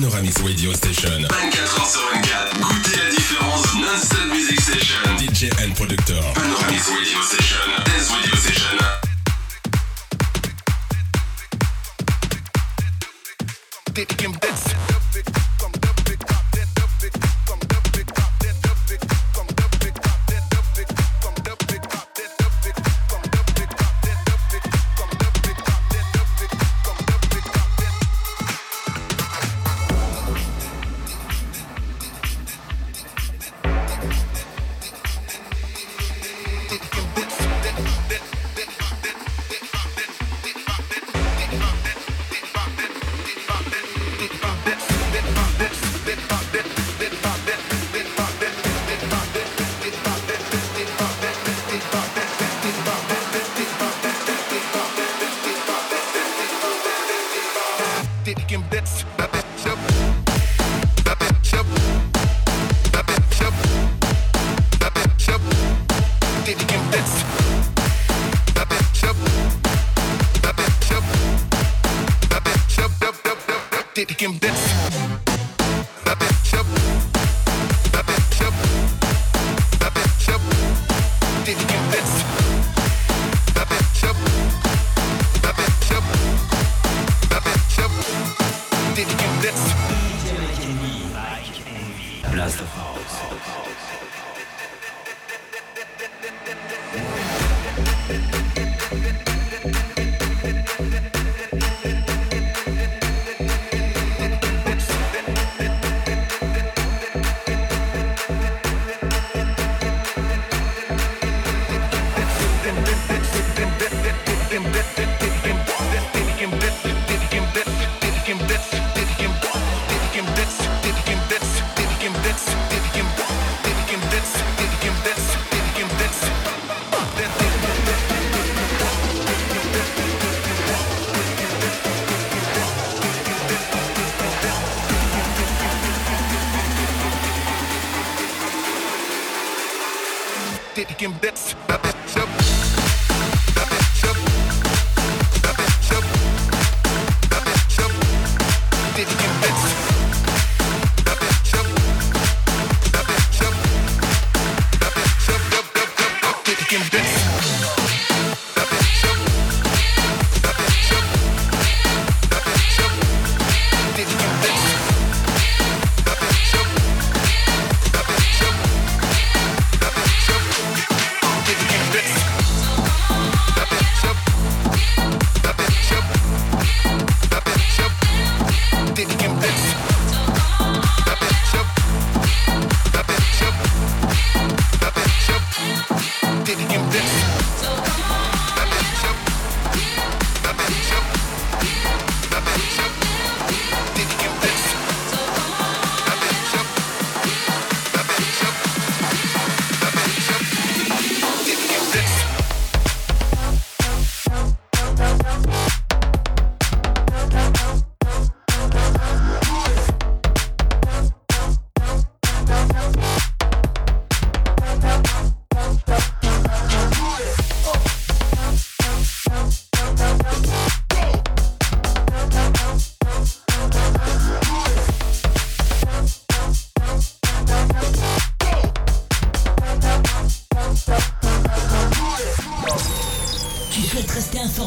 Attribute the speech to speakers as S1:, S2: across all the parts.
S1: Panoramis Radio Station. 24h sur 24. Goûtez la différence. Non-stop Music Station. DJ and Producteur. Panoramis Radio Station.
S2: dip, dip.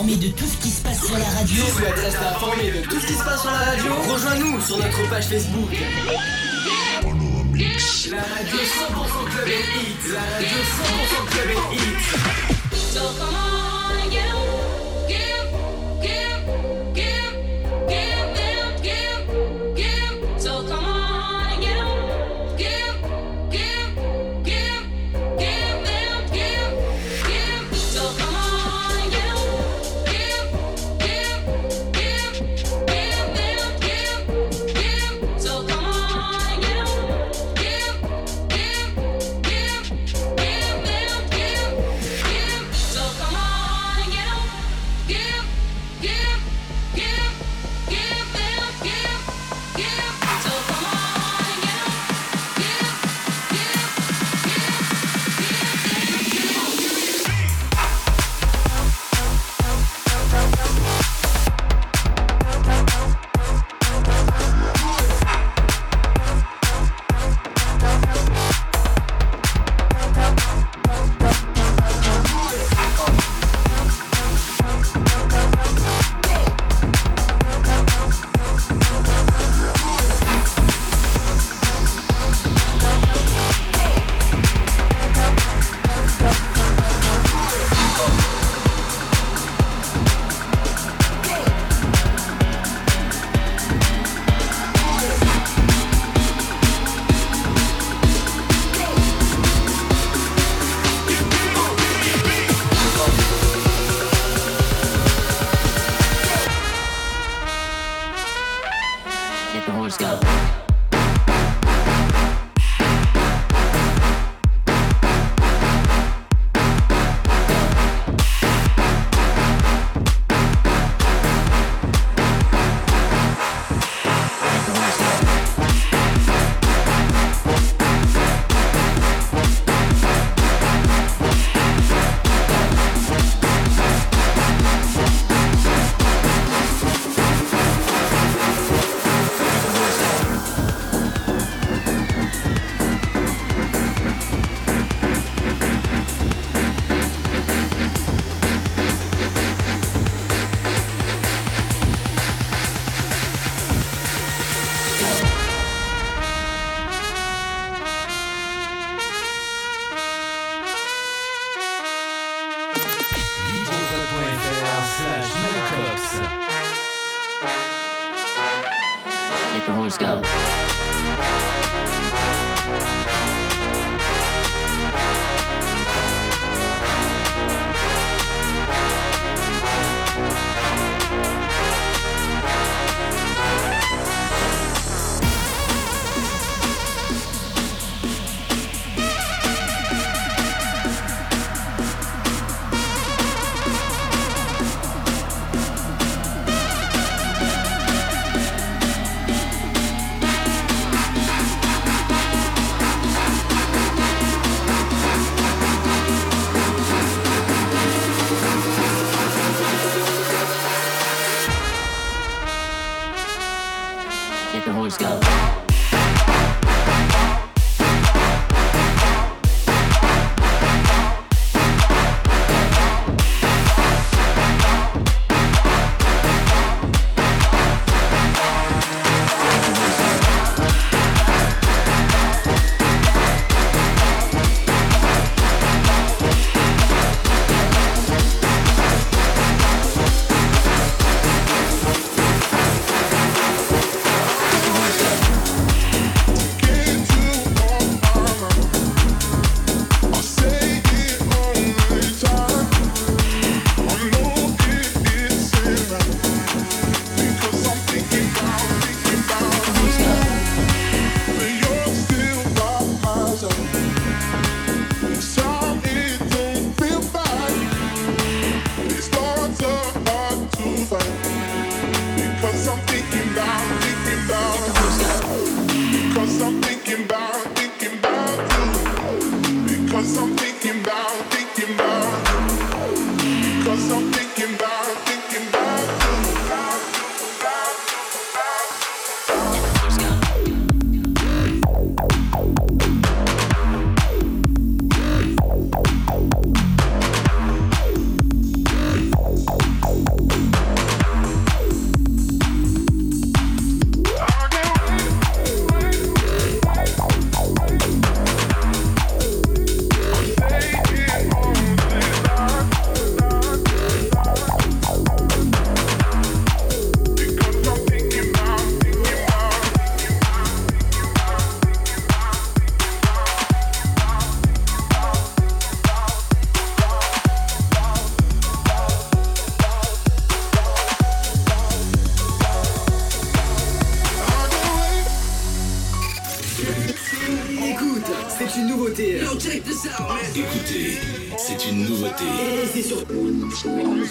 S2: informé de tout ce qui se passe sur la radio. Si
S3: tu veux être informé de tout ce qui se passe sur la radio, rejoins-nous sur notre page Facebook. La radio 100% club et hit. La radio 100% club et hit.
S4: let the horse go.
S5: Wow.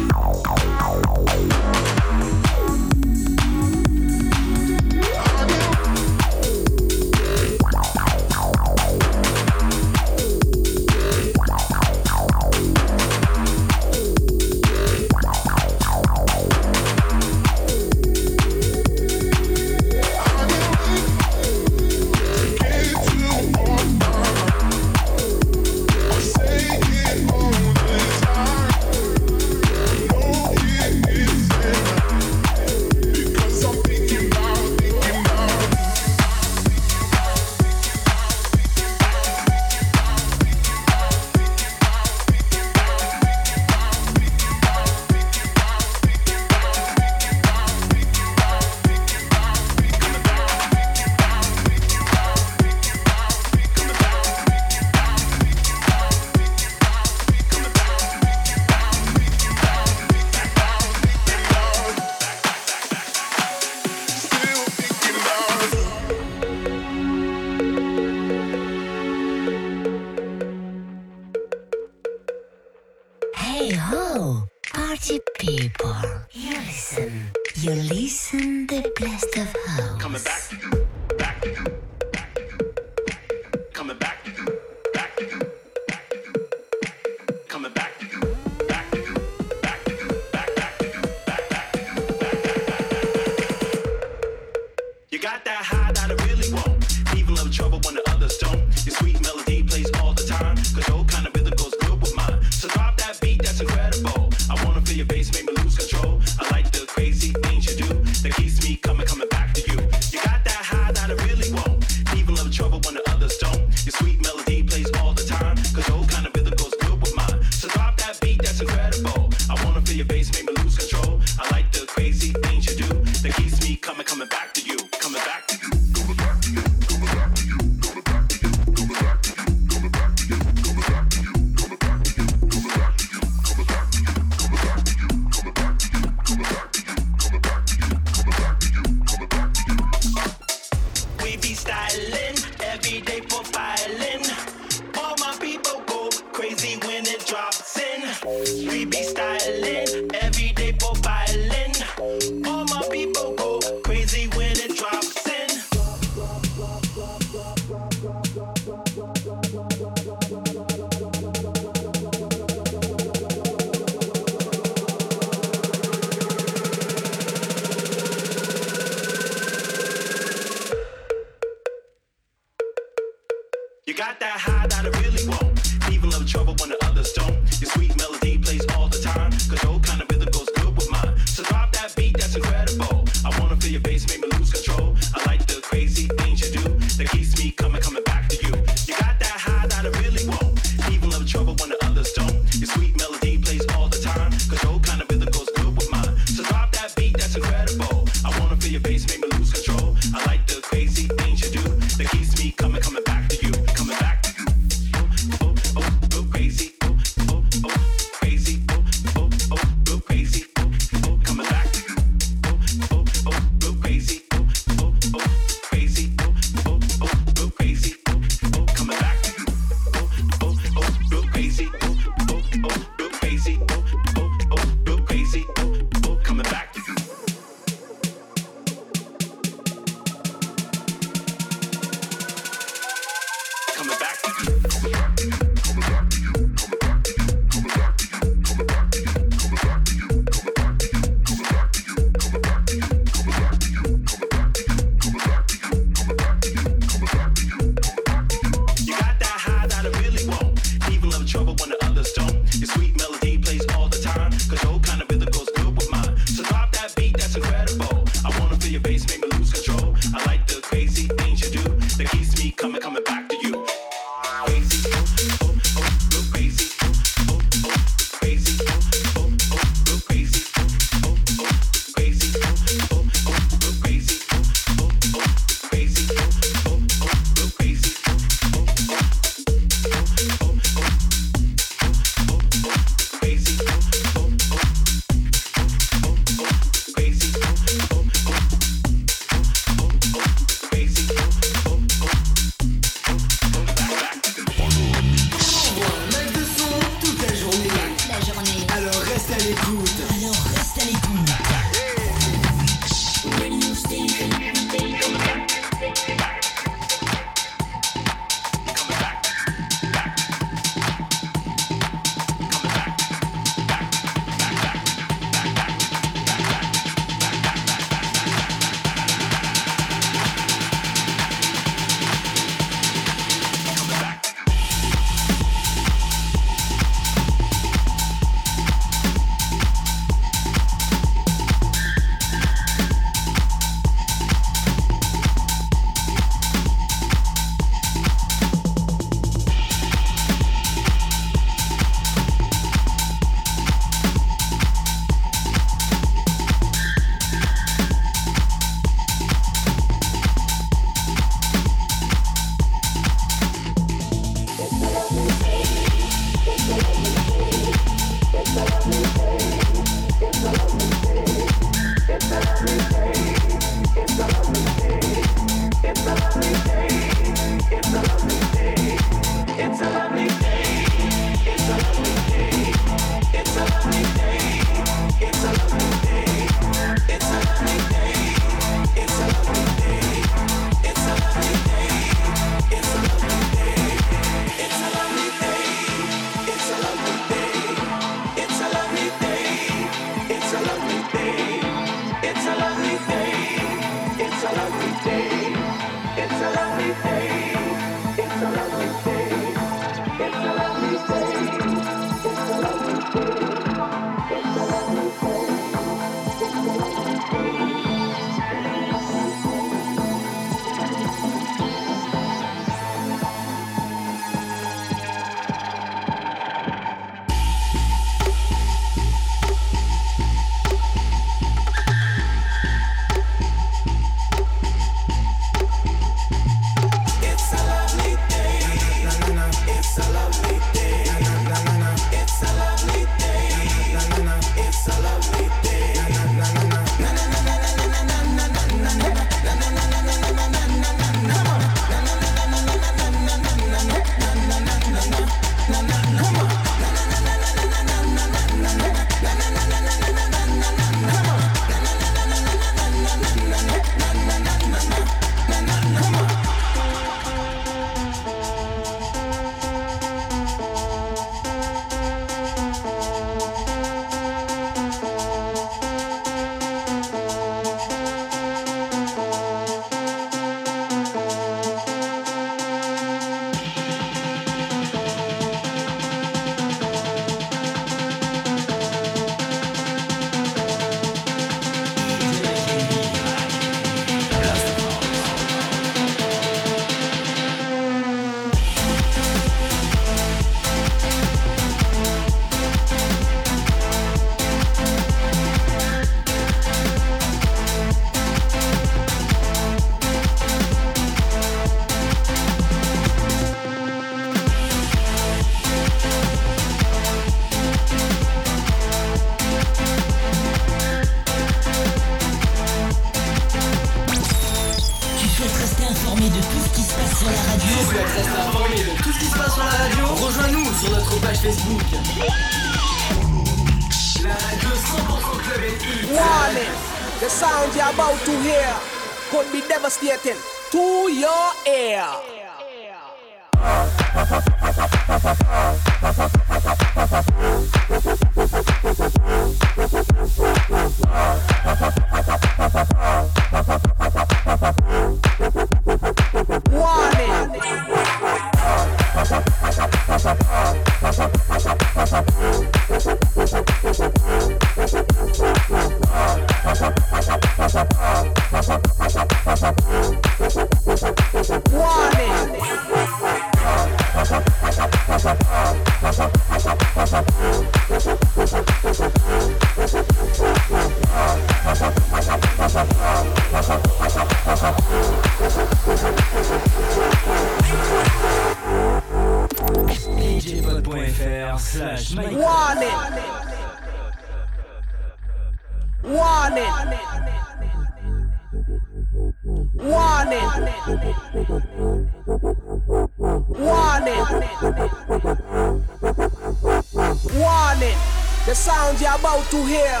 S6: To hear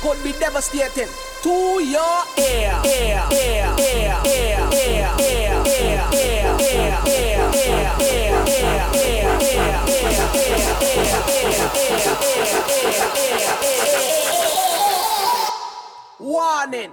S6: could be devastating to your ear. ear, ear, ear, ear, ear, ear, ear, ear, ear, Warning.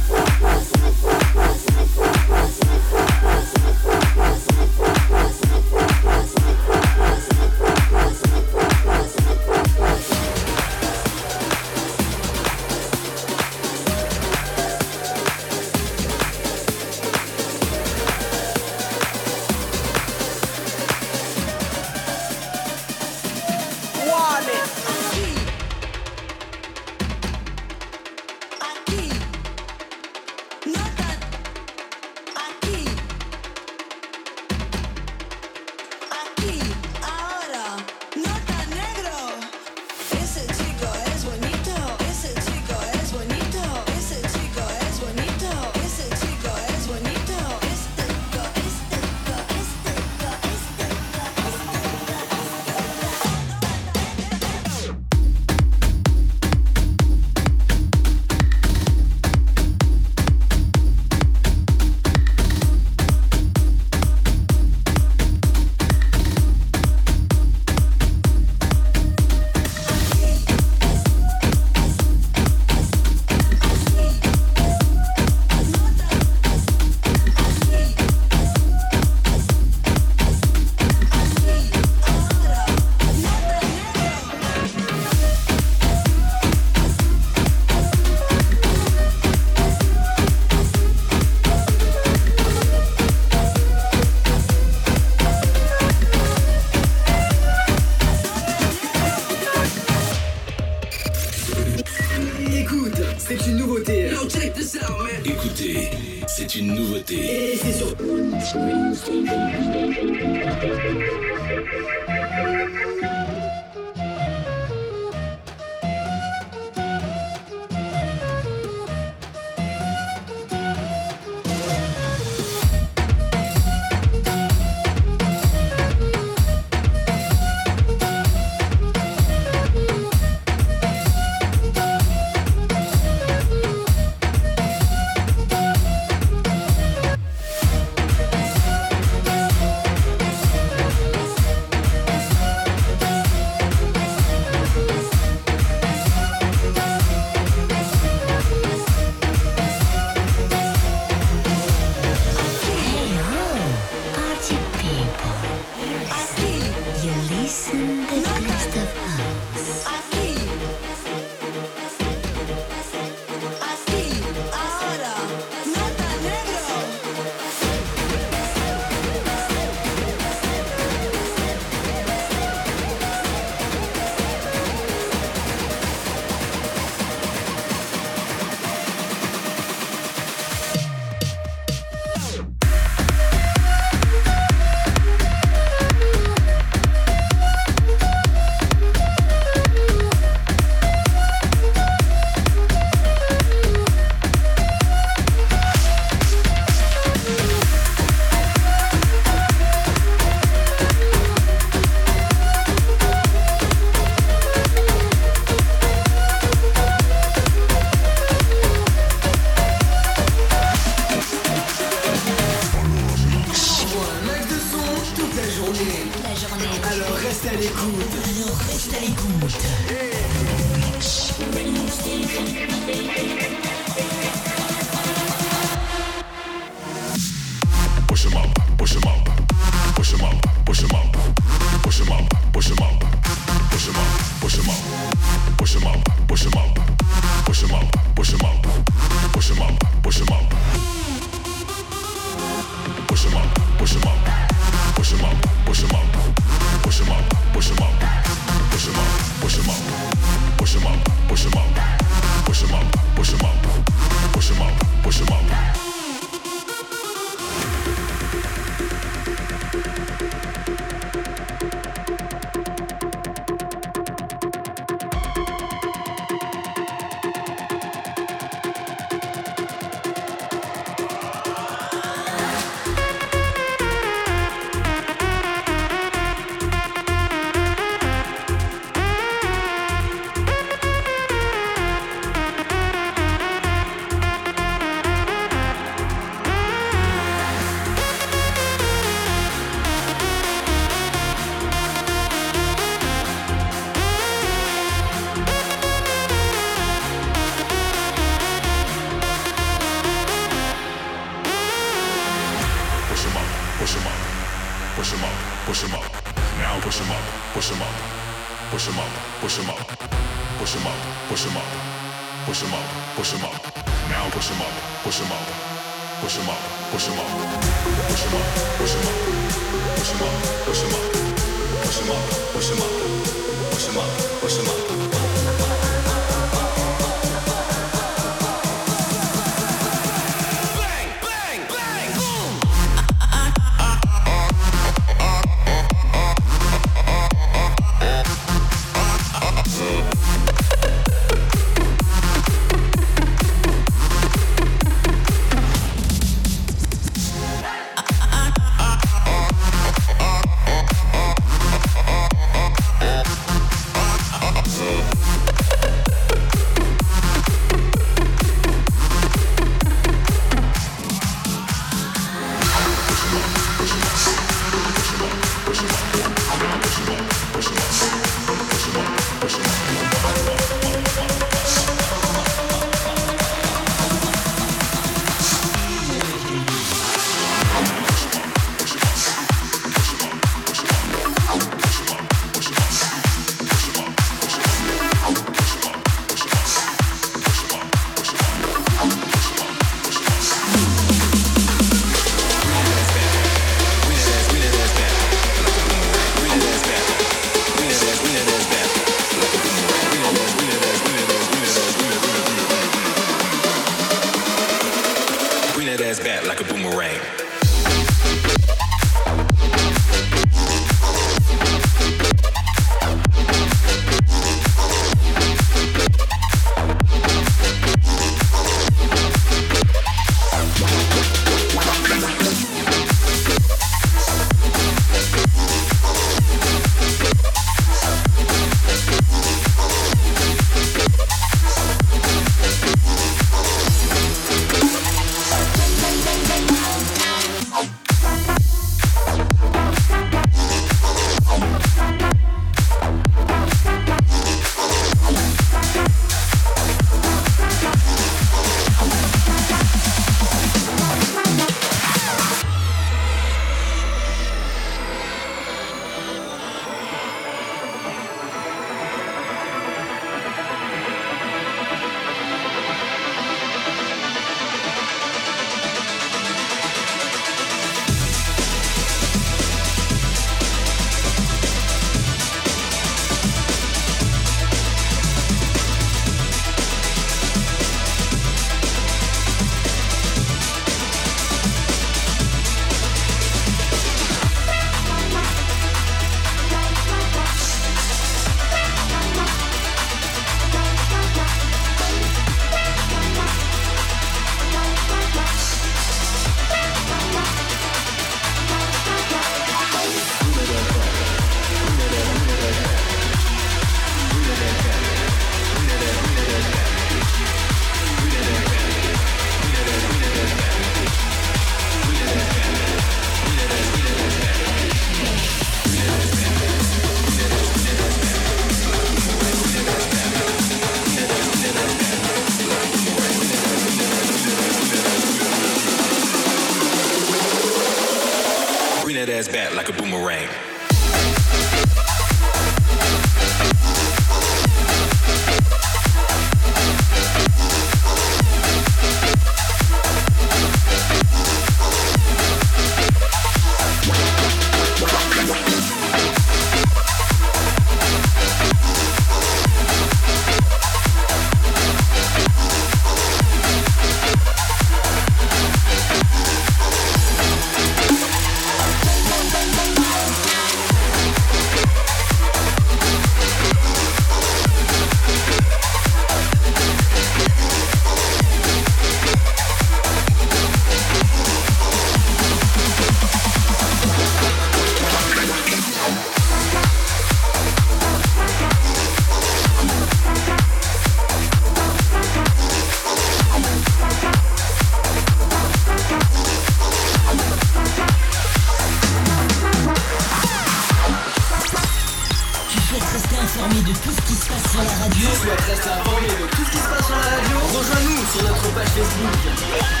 S3: reste informé de tout ce qui se passe sur la radio. Rejoins-nous sur notre page Facebook.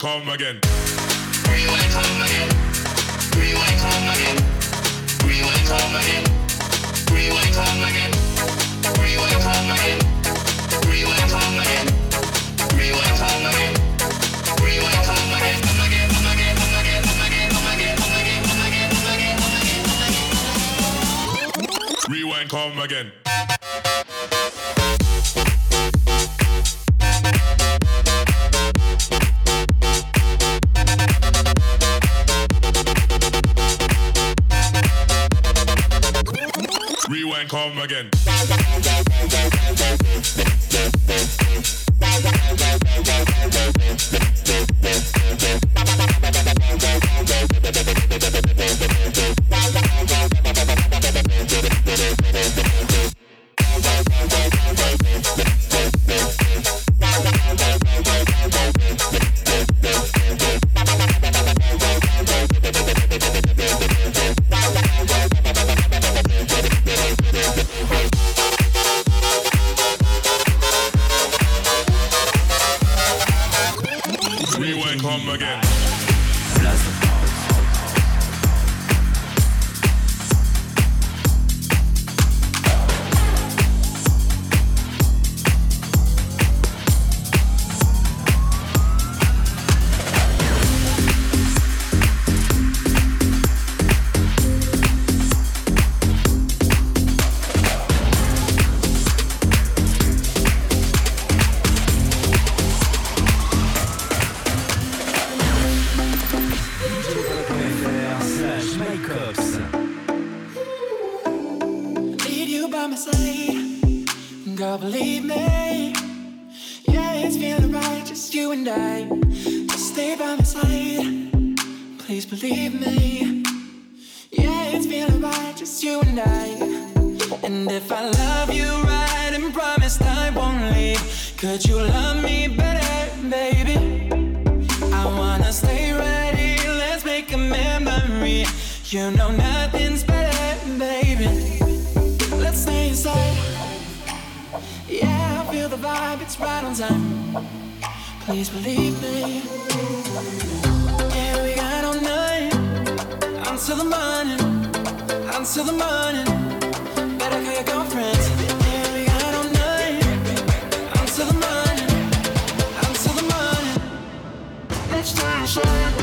S7: come again. Come again. We will come again. We will come again. We will come again. We will come again. We will come again. We will come again. We will come again. Rewind, come again. come again.
S8: believe me. Yeah, it's feeling right, just you and I. Just stay by my side. Please believe me. Yeah, it's feeling right, just you and I. And if I love you right and promised I won't leave, could you love me better, baby? I wanna stay right here, let's make a memory. You know nothing's better, baby. Let's stay inside the vibe, it's right on time. Please believe me. Yeah, we got all night until the morning, until the morning. Better call your girlfriends. Yeah, we got all night until the morning, until the morning. Let's try and shine.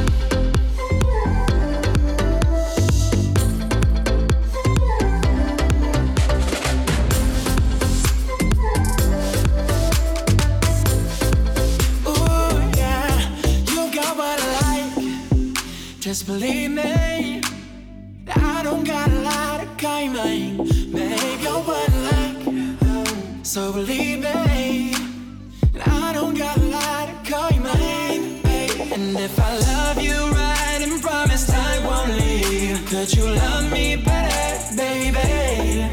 S8: Just believe me, I don't got a lot of claiming. Make your butt like, so believe me, I don't got a lot of claiming. And if I love you right and promise I won't leave, could you love me better, baby?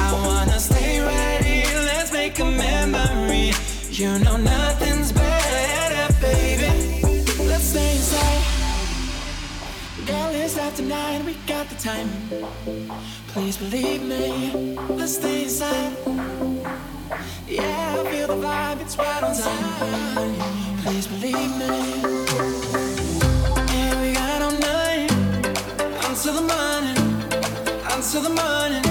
S8: I wanna stay right here, let's make a memory. You know nothing. tonight, we got the time. Please believe me, let's stay inside. Yeah, I feel the vibe, it's right on time. Please believe me. Yeah, we got all night until the morning, until the morning.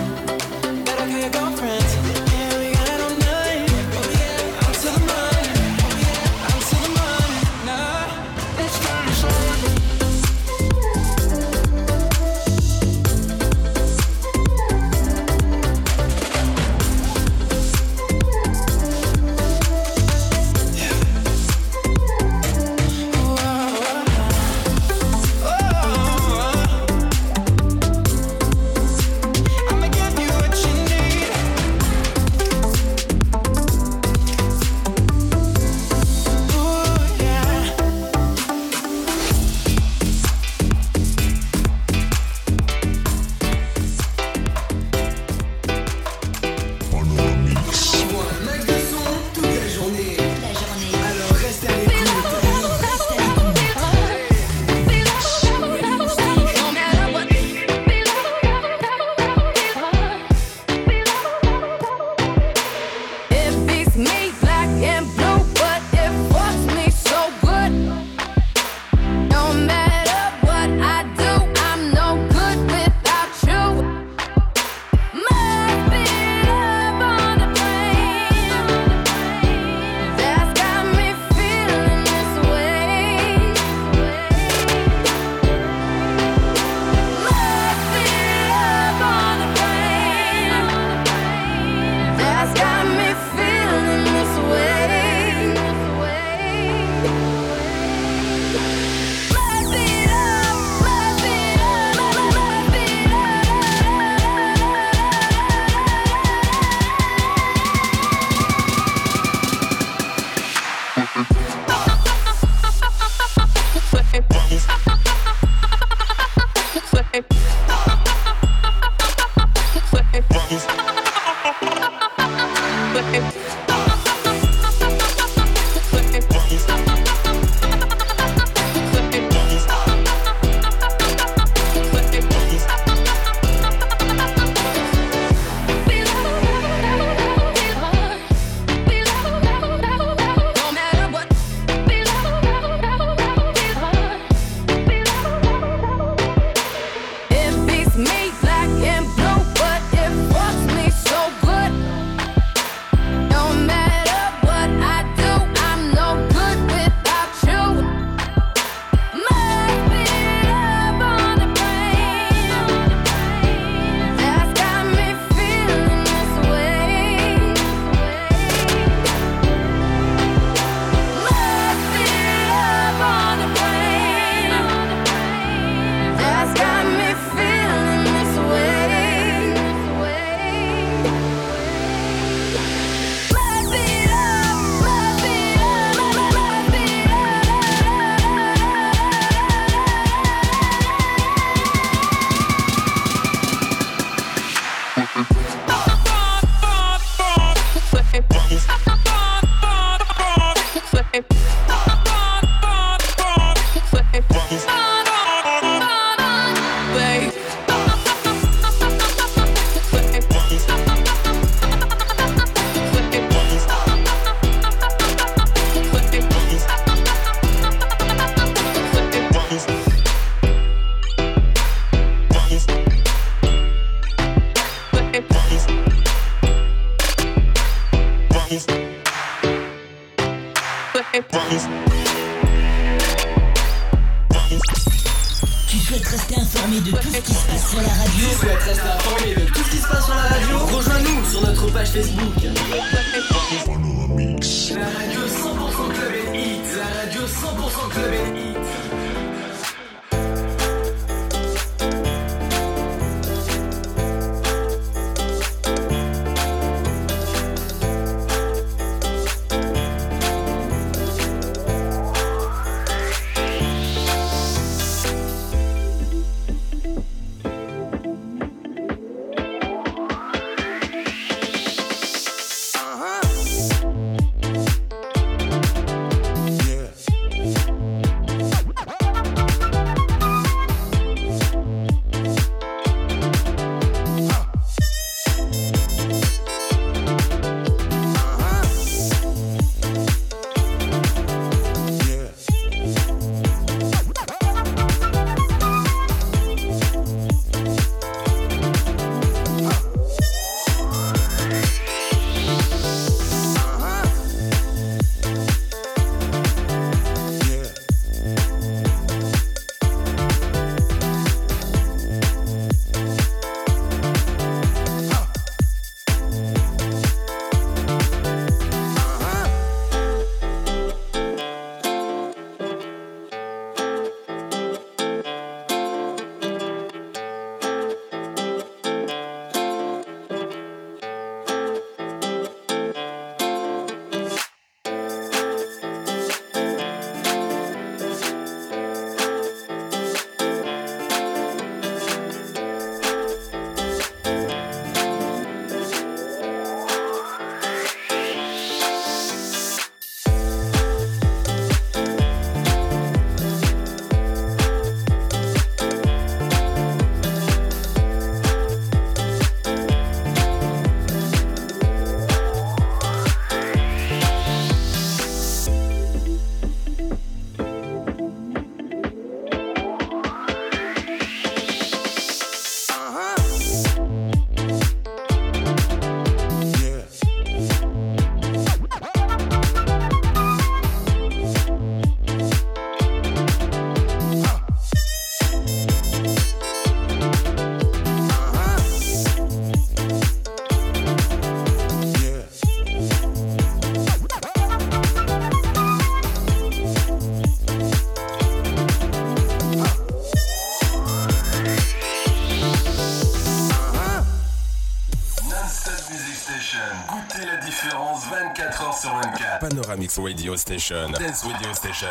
S1: 24. Panoramix Radio Station. Dance Radio Station.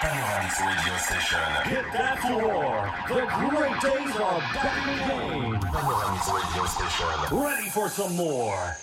S1: DJ Radio Station. Hit
S9: that floor. The great days are back again.
S1: Panoramix Radio Station.
S9: Ready for some more.